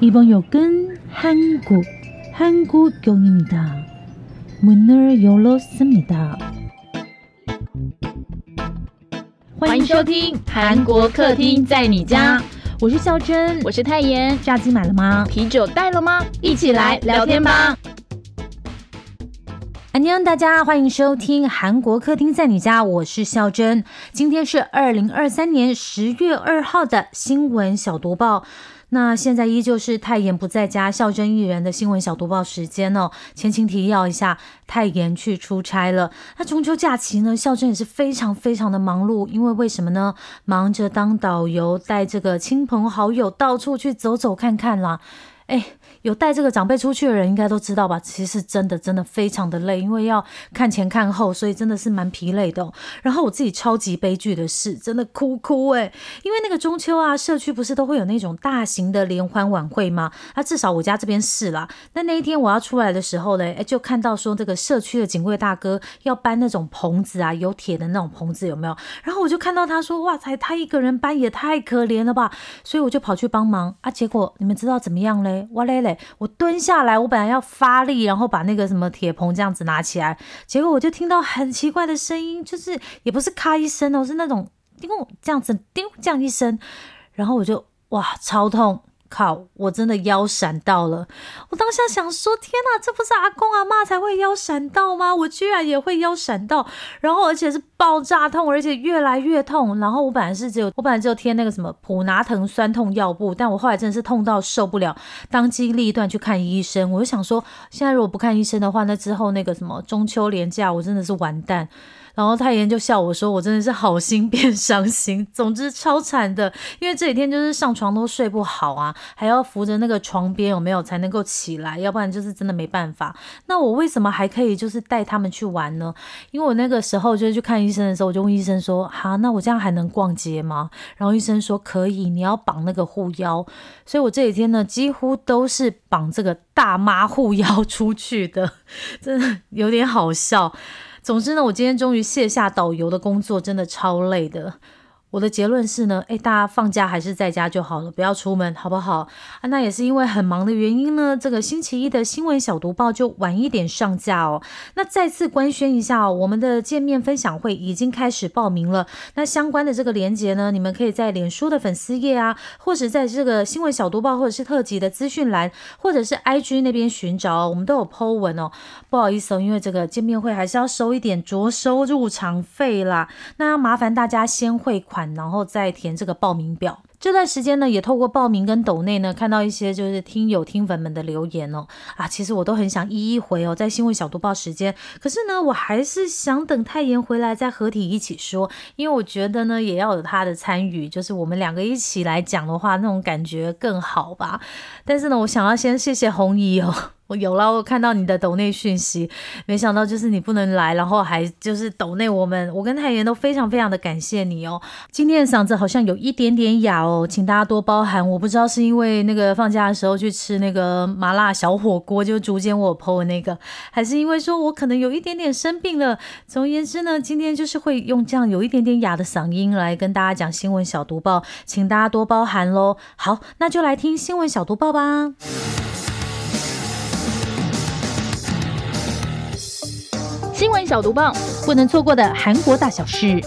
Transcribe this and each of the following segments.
이번 역은 한국, 한국역입니다. 문을 열었습니다. 欢迎收听韩国客厅在你家，我是孝珍，我是泰妍。炸鸡买了吗？啤酒带了吗？一起来聊天吧。安妞，大家欢迎收听韩国客厅在你家，我是孝珍。今天是二零二三年十月二号的新闻小读报。 那现在依旧是泰妍不在家，孝真一人的新闻小读报时间哦。前情提要一下，泰妍去出差了。那中秋假期呢，孝真也是非常非常的忙碌，因为为什么呢？忙着当导游，带这个亲朋好友到处去走走看看啦。哎，有带这个长辈出去的人应该都知道吧？其实真的真的非常的累，因为要看前看后，所以真的是蛮疲累的。然后我自己超级悲剧的事，真的哭哭哎！因为那个中秋啊，社区不是都会有那种大型的联欢晚会吗？那至少我家这边是啦。那那一天我要出来的时候嘞，哎，就看到说这个社区的警卫大哥要搬那种棚子啊，有铁的那种棚子有没有？然后我就看到他说，哇塞，他一个人搬也太可怜了吧！所以我就跑去帮忙啊。结果你们知道怎么样嘞？哇嘞嘞！我蹲下来，我本来要发力，然后把那个什么铁棚这样子拿起来，结果我就听到很奇怪的声音，就是也不是咔一声哦，是那种叮这样子叮这样一声，然后我就哇超痛。靠！我真的腰闪到了。我当下想说：天哪，这不是阿公阿妈才会腰闪到吗？我居然也会腰闪到，然后而且是爆炸痛，而且越来越痛。然后我本来是只有我本来只有贴那个什么普拿疼酸痛药布，但我后来真的是痛到受不了，当机立断去看医生。我就想说，现在如果不看医生的话，那之后那个什么中秋连假，我真的是完蛋。然后太妍就笑我说：“我真的是好心变伤心，总之超惨的，因为这几天就是上床都睡不好啊，还要扶着那个床边有没有才能够起来，要不然就是真的没办法。那我为什么还可以就是带他们去玩呢？因为我那个时候就是去看医生的时候，我就问医生说：哈，那我这样还能逛街吗？然后医生说可以，你要绑那个护腰。所以我这几天呢，几乎都是绑这个大妈护腰出去的，真的有点好笑。”总之呢，我今天终于卸下导游的工作，真的超累的。我的结论是呢，哎，大家放假还是在家就好了，不要出门，好不好？啊，那也是因为很忙的原因呢。这个星期一的新闻小读报就晚一点上架哦。那再次官宣一下哦，我们的见面分享会已经开始报名了。那相关的这个链接呢，你们可以在脸书的粉丝页啊，或者在这个新闻小读报或者是特辑的资讯栏，或者是 IG 那边寻找，我们都有 po 文哦。不好意思哦，因为这个见面会还是要收一点着收入场费啦。那要麻烦大家先汇款。然后再填这个报名表。这段时间呢，也透过报名跟抖内呢，看到一些就是听友听粉们的留言哦。啊，其实我都很想一一回哦，在新闻小读报时间。可是呢，我还是想等泰妍回来再合体一起说，因为我觉得呢，也要有他的参与，就是我们两个一起来讲的话，那种感觉更好吧。但是呢，我想要先谢谢红姨哦。我有了，我看到你的抖内讯息，没想到就是你不能来，然后还就是抖内我们，我跟太妍都非常非常的感谢你哦。今天的嗓子好像有一点点哑哦，请大家多包涵。我不知道是因为那个放假的时候去吃那个麻辣小火锅，就逐渐我剖的那个，还是因为说我可能有一点点生病了。总而言之呢，今天就是会用这样有一点点哑的嗓音来跟大家讲新闻小读报，请大家多包涵喽。好，那就来听新闻小读报吧。新闻小读报，不能错过的韩国大小事。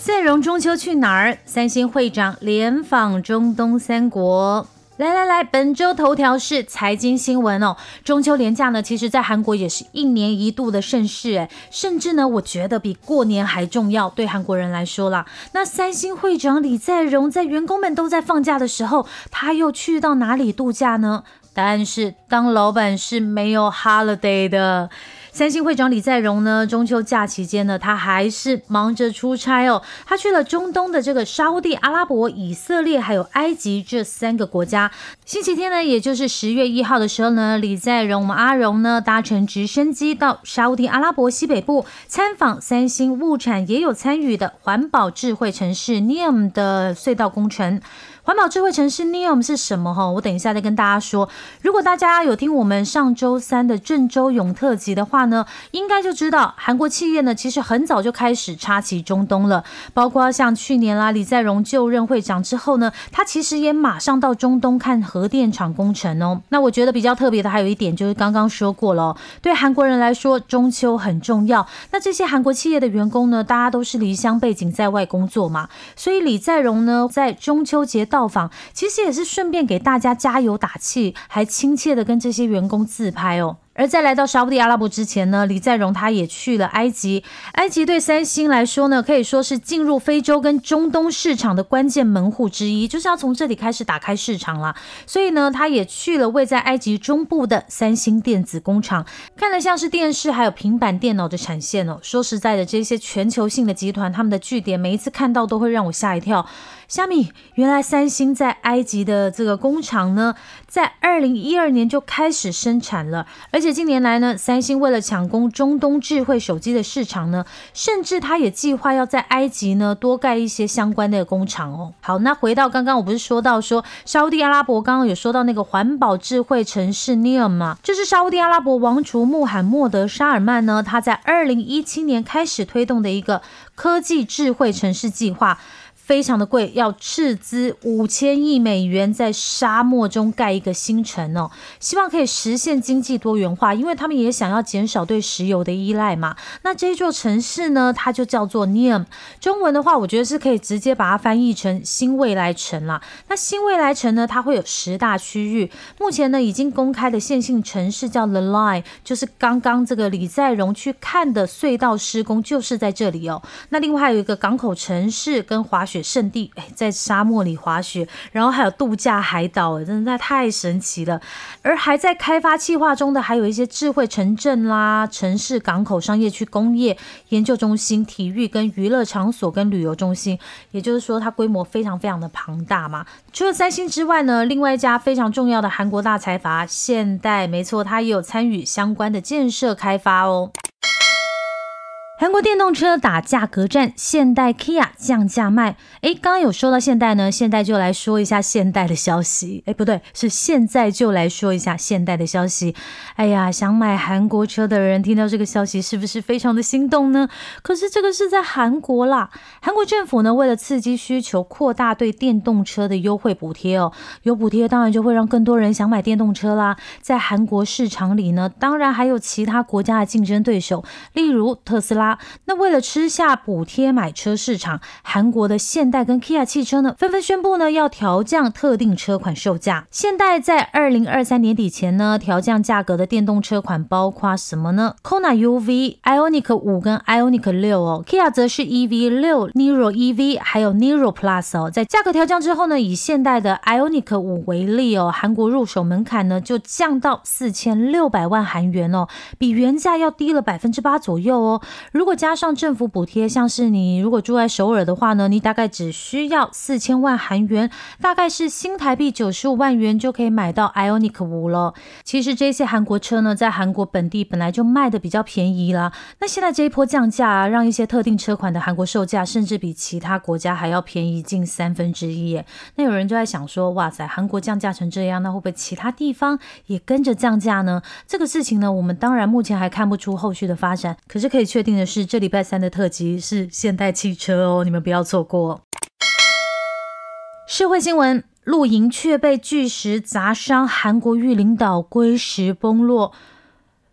赛荣中秋去哪儿？三星会长联访中东三国。来来来，本周头条是财经新闻哦。中秋连假呢，其实在韩国也是一年一度的盛事，哎，甚至呢，我觉得比过年还重要。对韩国人来说啦，那三星会长李在镕在员工们都在放假的时候，他又去到哪里度假呢？答案是，当老板是没有 holiday 的。三星会长李在镕呢，中秋假期间呢，他还是忙着出差哦。他去了中东的这个沙地阿拉伯、以色列还有埃及这三个国家。星期天呢，也就是十月一号的时候呢，李在镕阿荣呢搭乘直升机到沙地阿拉伯西北部参访三星物产也有参与的环保智慧城市 NEM 的隧道工程。环保智慧城市 NEOM 是什么？哈，我等一下再跟大家说。如果大家有听我们上周三的郑州永特集的话呢，应该就知道韩国企业呢其实很早就开始插旗中东了。包括像去年啦，李在镕就任会长之后呢，他其实也马上到中东看核电厂工程哦。那我觉得比较特别的还有一点就是刚刚说过了，对韩国人来说中秋很重要。那这些韩国企业的员工呢，大家都是离乡背景在外工作嘛，所以李在镕呢在中秋节。到访其实也是顺便给大家加油打气，还亲切的跟这些员工自拍哦。而在来到沙地阿拉伯之前呢，李在镕他也去了埃及。埃及对三星来说呢，可以说是进入非洲跟中东市场的关键门户之一，就是要从这里开始打开市场啦。所以呢，他也去了位在埃及中部的三星电子工厂，看了像是电视还有平板电脑的产线哦。说实在的，这些全球性的集团，他们的据点，每一次看到都会让我吓一跳。虾米，原来三星在埃及的这个工厂呢，在二零一二年就开始生产了，而且近年来呢，三星为了抢攻中东智慧手机的市场呢，甚至他也计划要在埃及呢多盖一些相关的工厂哦。好，那回到刚刚我不是说到说沙地阿拉伯刚刚有说到那个环保智慧城市 NEOM 吗？就是沙地阿拉伯王储穆罕默德沙尔曼呢，他在二零一七年开始推动的一个科技智慧城市计划。非常的贵，要斥资五千亿美元在沙漠中盖一个新城哦，希望可以实现经济多元化，因为他们也想要减少对石油的依赖嘛。那这座城市呢，它就叫做 Neom，中文的话，我觉得是可以直接把它翻译成新未来城啦。那新未来城呢，它会有十大区域，目前呢已经公开的线性城市叫 The Line，就是刚刚这个李在镕去看的隧道施工就是在这里哦。那另外还有一个港口城市跟滑雪。雪圣地，哎，在沙漠里滑雪，然后还有度假海岛，哎，真的太神奇了。而还在开发计划中的，还有一些智慧城镇啦、城市、港口、商业区、工业研究中心、体育跟娱乐场所跟旅游中心，也就是说，它规模非常非常的庞大嘛。除了三星之外呢，另外一家非常重要的韩国大财阀现代，没错，它也有参与相关的建设开发哦。韩国电动车打价格战，现代 Kia 降价卖。哎，刚刚有说到现代呢，现在就来说一下现代的消息。哎，不对，是现在就来说一下现代的消息。哎呀，想买韩国车的人听到这个消息，是不是非常的心动呢？可是这个是在韩国啦，韩国政府呢，为了刺激需求，扩大对电动车的优惠补贴哦。有补贴，当然就会让更多人想买电动车啦。在韩国市场里呢，当然还有其他国家的竞争对手，例如特斯拉。那为了吃下补贴买车市场，韩国的现代跟 Kia 汽车呢，纷纷宣布呢要调降特定车款售价。现代在二零二三年底前呢，调降价格的电动车款包括什么呢？Kona UV、Ionic 五跟 Ionic 六哦，Kia 则是 EV 六、Niro EV 还有 Niro Plus 哦。在价格调降之后呢，以现代的 Ionic 五为例哦，韩国入手门槛呢就降到四千六百万韩元哦，比原价要低了百分之八左右哦。如果加上政府补贴，像是你如果住在首尔的话呢，你大概只需要四千万韩元，大概是新台币九十五万元就可以买到 Ioniq 五了。其实这些韩国车呢，在韩国本地本来就卖的比较便宜啦。那现在这一波降价啊，让一些特定车款的韩国售价甚至比其他国家还要便宜近三分之一。那有人就在想说，哇塞，韩国降价成这样，那会不会其他地方也跟着降价呢？这个事情呢，我们当然目前还看不出后续的发展，可是可以确定的。是这礼拜三的特辑是现代汽车哦，你们不要错过。社会新闻：露营却被巨石砸伤，韩国玉林岛龟石崩落。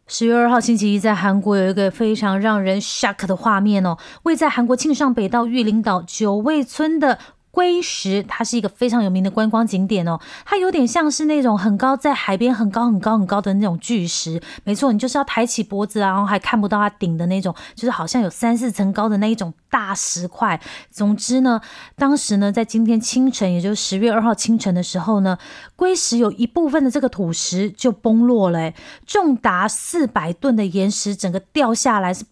十月二号星期一，在韩国有一个非常让人 shock 的画面哦，位在韩国庆尚北道玉林岛九味村的。龟石，它是一个非常有名的观光景点哦。它有点像是那种很高，在海边很高很高很高的那种巨石。没错，你就是要抬起脖子，然后还看不到它顶的那种，就是好像有三四层高的那一种大石块。总之呢，当时呢，在今天清晨，也就是十月二号清晨的时候呢，龟石有一部分的这个土石就崩落了，重达四百吨的岩石整个掉下来是。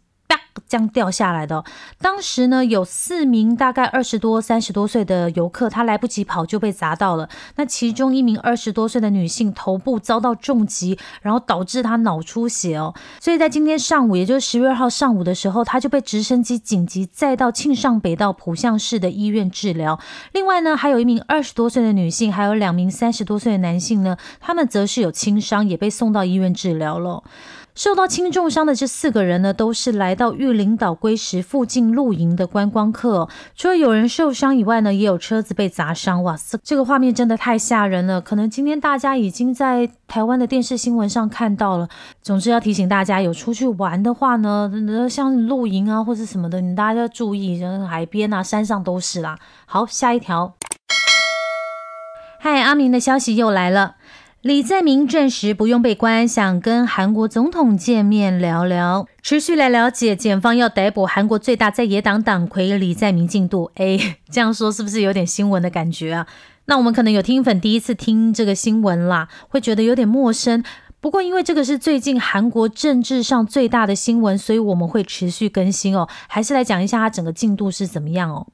这样掉下来的。当时呢，有四名大概二十多、三十多岁的游客，他来不及跑就被砸到了。那其中一名二十多岁的女性头部遭到重击，然后导致她脑出血哦。所以在今天上午，也就是十月二号上午的时候，她就被直升机紧急载到庆尚北道浦项市的医院治疗。另外呢，还有一名二十多岁的女性，还有两名三十多岁的男性呢，他们则是有轻伤，也被送到医院治疗了。受到轻重伤的这四个人呢，都是来到玉林岛龟石附近露营的观光客。除了有人受伤以外呢，也有车子被砸伤。哇塞，这个画面真的太吓人了！可能今天大家已经在台湾的电视新闻上看到了。总之要提醒大家，有出去玩的话呢，像露营啊或者什么的，你大家要注意，海边啊、山上都是啦。好，下一条。嗨，阿明的消息又来了。李在明暂时不用被关，想跟韩国总统见面聊聊。持续来了解，检方要逮捕韩国最大在野党党魁李在明进度。哎，这样说是不是有点新闻的感觉啊？那我们可能有听粉第一次听这个新闻啦，会觉得有点陌生。不过因为这个是最近韩国政治上最大的新闻，所以我们会持续更新哦。还是来讲一下它整个进度是怎么样哦。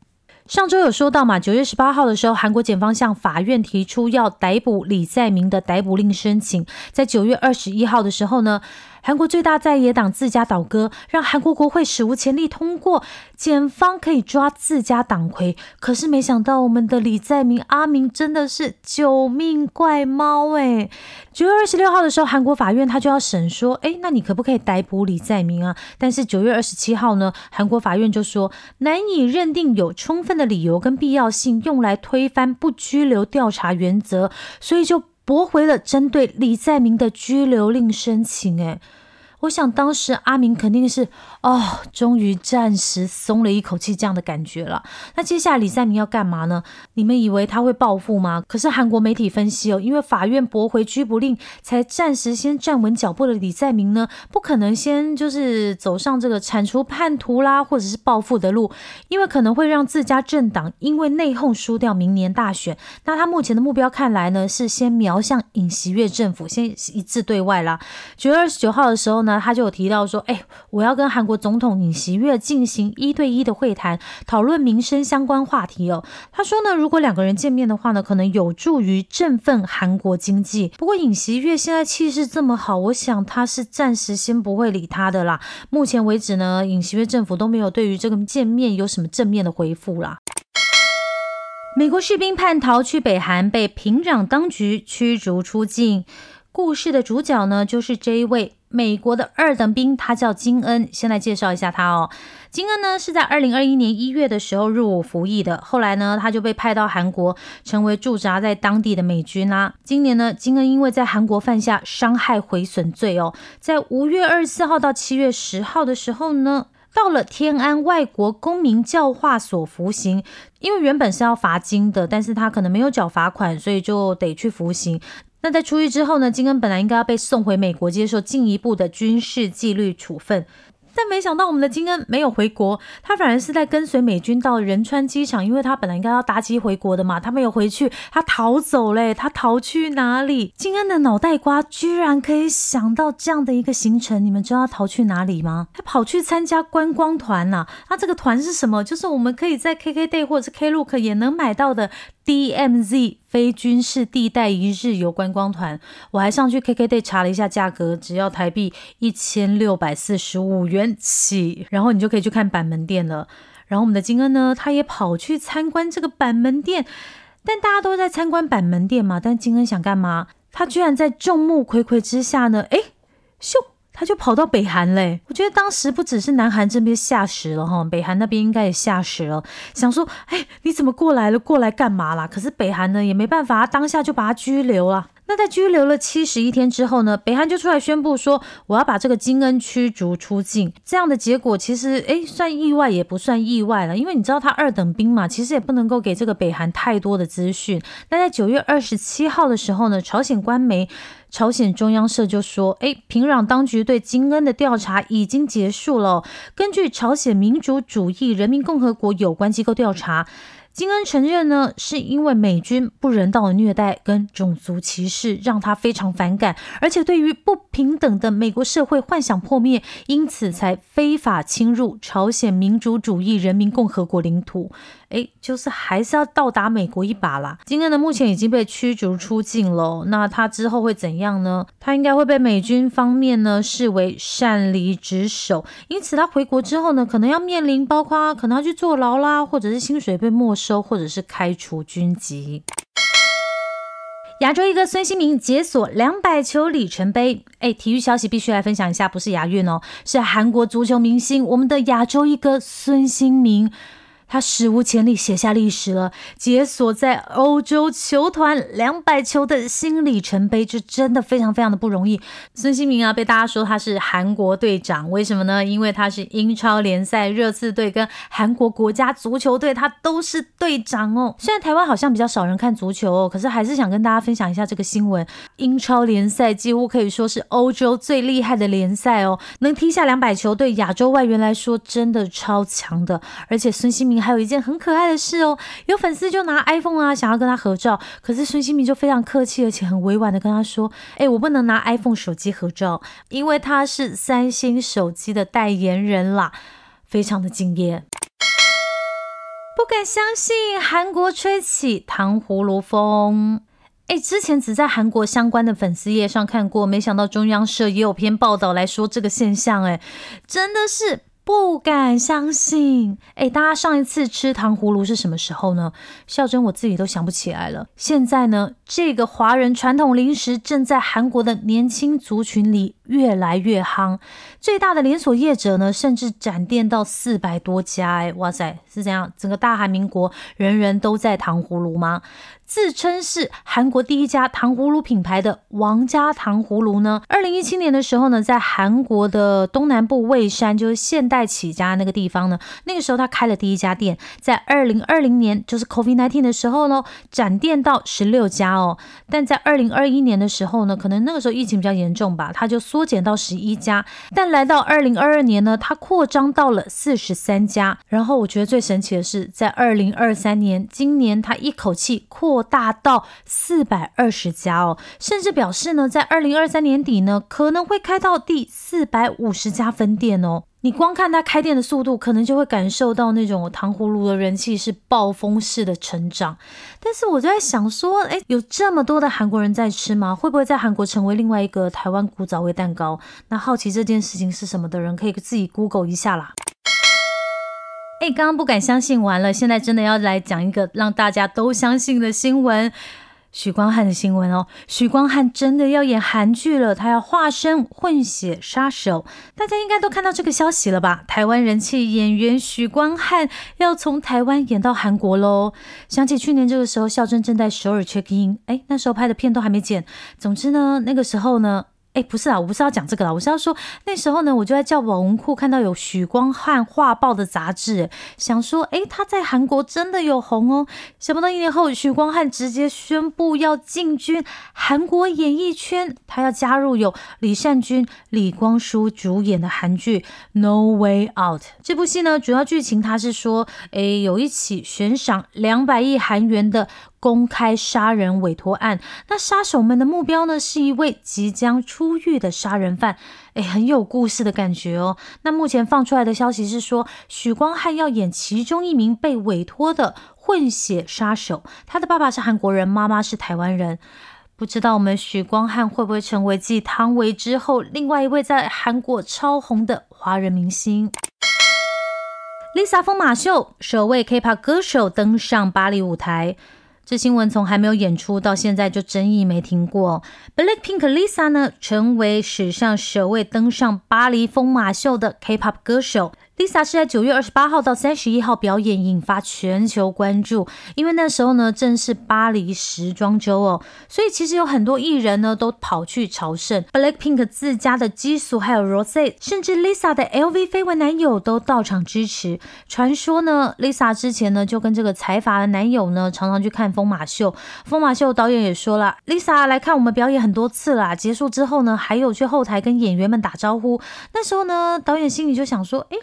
上周有说到嘛，九月十八号的时候，韩国检方向法院提出要逮捕李在明的逮捕令申请，在九月二十一号的时候呢。韩国最大在野党自家倒戈，让韩国国会史无前例通过，检方可以抓自家党魁。可是没想到，我们的李在明阿明真的是救命怪猫诶九月二十六号的时候，韩国法院他就要审说，哎，那你可不可以逮捕李在明啊？但是九月二十七号呢，韩国法院就说难以认定有充分的理由跟必要性用来推翻不拘留调查原则，所以就。驳回了针对李在明的拘留令申请，诶，我想当时阿明肯定是哦，终于暂时松了一口气这样的感觉了。那接下来李在明要干嘛呢？你们以为他会报复吗？可是韩国媒体分析哦，因为法院驳回拘捕令，才暂时先站稳脚步的李在明呢，不可能先就是走上这个铲除叛徒啦，或者是报复的路，因为可能会让自家政党因为内讧输掉明年大选。那他目前的目标看来呢，是先瞄向尹锡悦政府，先一致对外啦。九月二十九号的时候呢。他就有提到说，哎，我要跟韩国总统尹锡悦进行一对一的会谈，讨论民生相关话题哦。他说呢，如果两个人见面的话呢，可能有助于振奋韩国经济。不过尹锡悦现在气势这么好，我想他是暂时先不会理他的啦。目前为止呢，尹锡悦政府都没有对于这个见面有什么正面的回复啦。美国士兵叛逃去北韩，被平壤当局驱逐出境。故事的主角呢，就是这一位美国的二等兵，他叫金恩。先来介绍一下他哦。金恩呢是在二零二一年一月的时候入伍服役的，后来呢他就被派到韩国，成为驻扎在当地的美军啦。今年呢，金恩因为在韩国犯下伤害毁损罪哦，在五月二十四号到七月十号的时候呢，到了天安外国公民教化所服刑。因为原本是要罚金的，但是他可能没有缴罚款，所以就得去服刑。那在出狱之后呢？金恩本来应该要被送回美国接受进一步的军事纪律处分，但没想到我们的金恩没有回国，他反而是在跟随美军到仁川机场，因为他本来应该要搭机回国的嘛，他没有回去，他逃走嘞，他逃去哪里？金恩的脑袋瓜居然可以想到这样的一个行程，你们知道他逃去哪里吗？他跑去参加观光团呐！那这个团是什么？就是我们可以在 KKday 或者是 Klook 也能买到的。DMZ 非军事地带一日游观光团，我还上去 KKday 查了一下价格，只要台币一千六百四十五元起，然后你就可以去看板门店了。然后我们的金恩呢，他也跑去参观这个板门店，但大家都在参观板门店嘛，但金恩想干嘛？他居然在众目睽睽之下呢，哎，咻！他就跑到北韩嘞，我觉得当时不只是南韩这边吓死了哈，北韩那边应该也吓死了，想说，哎，你怎么过来了？过来干嘛啦？可是北韩呢也没办法，当下就把他拘留了。那在拘留了七十一天之后呢，北韩就出来宣布说，我要把这个金恩驱逐出境。这样的结果其实，哎，算意外也不算意外了，因为你知道他二等兵嘛，其实也不能够给这个北韩太多的资讯。那在九月二十七号的时候呢，朝鲜官媒朝鲜中央社就说，哎，平壤当局对金恩的调查已经结束了。根据朝鲜民主主义人民共和国有关机构调查。金恩承认呢，是因为美军不人道的虐待跟种族歧视让他非常反感，而且对于不平等的美国社会幻想破灭，因此才非法侵入朝鲜民主主义人民共和国领土。哎，就是还是要到达美国一把啦。金恩呢，目前已经被驱逐出境了。那他之后会怎样呢？他应该会被美军方面呢视为擅离职守，因此他回国之后呢，可能要面临包括可能要去坐牢啦，或者是薪水被没收，或者是开除军籍。亚洲一哥孙兴民解锁两百球里程碑。哎，体育消息必须来分享一下，不是亚运哦，是韩国足球明星，我们的亚洲一哥孙兴民。他史无前例写下历史了，解锁在欧洲球团两百球的新里程碑，这真的非常非常的不容易。孙兴民啊，被大家说他是韩国队长，为什么呢？因为他是英超联赛热刺队跟韩国国家足球队，他都是队长哦。虽然台湾好像比较少人看足球哦，可是还是想跟大家分享一下这个新闻。英超联赛几乎可以说是欧洲最厉害的联赛哦，能踢下两百球，对亚洲外援来说真的超强的。而且孙兴民。还有一件很可爱的事哦，有粉丝就拿 iPhone 啊，想要跟他合照，可是孙兴民就非常客气，而且很委婉的跟他说：“哎，我不能拿 iPhone 手机合照，因为他是三星手机的代言人啦。”非常的敬业。不敢相信韩国吹起糖葫芦风，哎，之前只在韩国相关的粉丝页上看过，没想到中央社也有篇报道来说这个现象，哎，真的是。不敢相信，哎，大家上一次吃糖葫芦是什么时候呢？孝珍我自己都想不起来了。现在呢，这个华人传统零食正在韩国的年轻族群里越来越夯。最大的连锁业者呢，甚至展店到四百多家，哎，哇塞，是这样，整个大韩民国人人都在糖葫芦吗？自称是韩国第一家糖葫芦品牌的王家糖葫芦呢，二零一七年的时候呢，在韩国的东南部蔚山，就是现代起家那个地方呢，那个时候他开了第一家店。在二零二零年，就是 COVID nineteen 的时候呢，展店到十六家哦。但在二零二一年的时候呢，可能那个时候疫情比较严重吧，他就缩减到十一家。但来到二零二二年呢，他扩张到了四十三家。然后我觉得最神奇的是，在二零二三年，今年他一口气扩。大到四百二十家哦，甚至表示呢，在二零二三年底呢，可能会开到第四百五十家分店哦。你光看它开店的速度，可能就会感受到那种糖葫芦的人气是暴风式的成长。但是我就在想说，哎，有这么多的韩国人在吃吗？会不会在韩国成为另外一个台湾古早味蛋糕？那好奇这件事情是什么的人，可以自己 Google 一下啦。哎，刚刚不敢相信完了，现在真的要来讲一个让大家都相信的新闻，许光汉的新闻哦。许光汉真的要演韩剧了，他要化身混血杀手，大家应该都看到这个消息了吧？台湾人气演员许光汉要从台湾演到韩国喽。想起去年这个时候，孝真正在首尔 check in，哎，那时候拍的片都还没剪。总之呢，那个时候呢。哎，不是啊，我不是要讲这个啦，我是要说那时候呢，我就在教保文库看到有许光汉画报的杂志，想说，哎，他在韩国真的有红哦。想不到一年后，许光汉直接宣布要进军韩国演艺圈，他要加入有李善均、李光洙主演的韩剧《No Way Out》。这部戏呢，主要剧情他是说，哎，有一起悬赏两百亿韩元的。公开杀人委托案，那杀手们的目标呢，是一位即将出狱的杀人犯，哎，很有故事的感觉哦。那目前放出来的消息是说，许光汉要演其中一名被委托的混血杀手，他的爸爸是韩国人，妈妈是台湾人。不知道我们许光汉会不会成为继汤唯之后另外一位在韩国超红的华人明星？Lisa 疯马秀首位 K-pop 歌手登上巴黎舞台。这新闻从还没有演出到现在就争议没停过。Blackpink Lisa 呢，成为史上首位登上巴黎疯马秀的 K-pop 歌手。Lisa 是在九月二十八号到三十一号表演，引发全球关注。因为那时候呢，正是巴黎时装周哦，所以其实有很多艺人呢都跑去朝圣。Blackpink 自家的基素还有 Rose，甚至 Lisa 的 LV 绯闻男友都到场支持。传说呢，Lisa 之前呢就跟这个财阀的男友呢常常去看疯马秀。疯马秀导演也说了，Lisa 来看我们表演很多次啦。结束之后呢，还有去后台跟演员们打招呼。那时候呢，导演心里就想说，哎。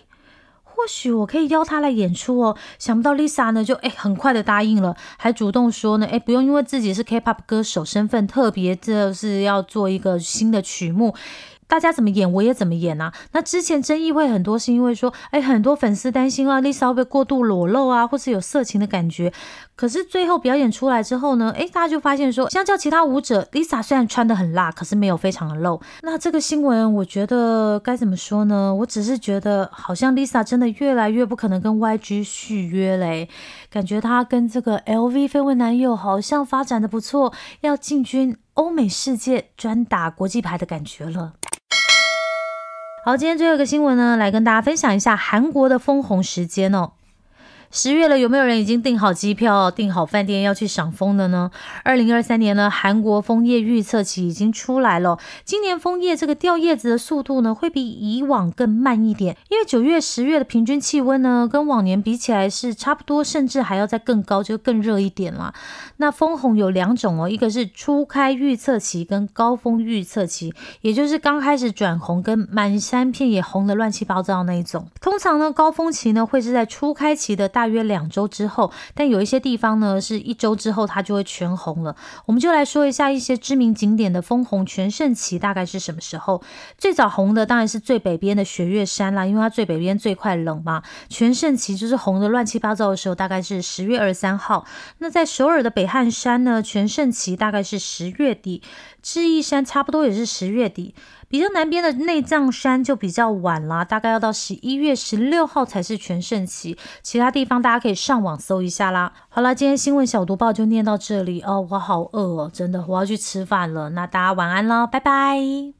或许我可以邀他来演出哦。想不到 Lisa 呢就哎很快的答应了，还主动说呢，哎不用因为自己是 K-pop 歌手身份特别这是要做一个新的曲目。大家怎么演我也怎么演啊？那之前争议会很多，是因为说，哎，很多粉丝担心啊，Lisa 会不会过度裸露啊，或是有色情的感觉。可是最后表演出来之后呢，哎，大家就发现说，相较其他舞者，Lisa 虽然穿的很辣，可是没有非常的露。那这个新闻，我觉得该怎么说呢？我只是觉得，好像 Lisa 真的越来越不可能跟 YG 续约嘞，感觉她跟这个 LV 绯闻男友好像发展的不错，要进军欧美世界，专打国际牌的感觉了。好，今天最后一个新闻呢，来跟大家分享一下韩国的分红时间哦。十月了，有没有人已经订好机票、订好饭店要去赏枫的呢？二零二三年呢，韩国枫叶预测期已经出来了。今年枫叶这个掉叶子的速度呢，会比以往更慢一点，因为九月、十月的平均气温呢，跟往年比起来是差不多，甚至还要再更高，就更热一点了。那枫红有两种哦，一个是初开预测期跟高峰预测期，也就是刚开始转红跟满山遍野红的乱七八糟那一种。通常呢，高峰期呢会是在初开期的大。大约两周之后，但有一些地方呢是一周之后它就会全红了。我们就来说一下一些知名景点的枫红全盛期大概是什么时候？最早红的当然是最北边的雪月山啦，因为它最北边最快冷嘛。全盛期就是红的乱七八糟的时候，大概是十月二十三号。那在首尔的北汉山呢，全盛期大概是十月底。智异山差不多也是十月底，比较南边的内藏山就比较晚啦，大概要到十一月十六号才是全盛期。其他地方大家可以上网搜一下啦。好啦，今天新闻小读报就念到这里哦，我好饿哦，真的我要去吃饭了。那大家晚安了，拜拜。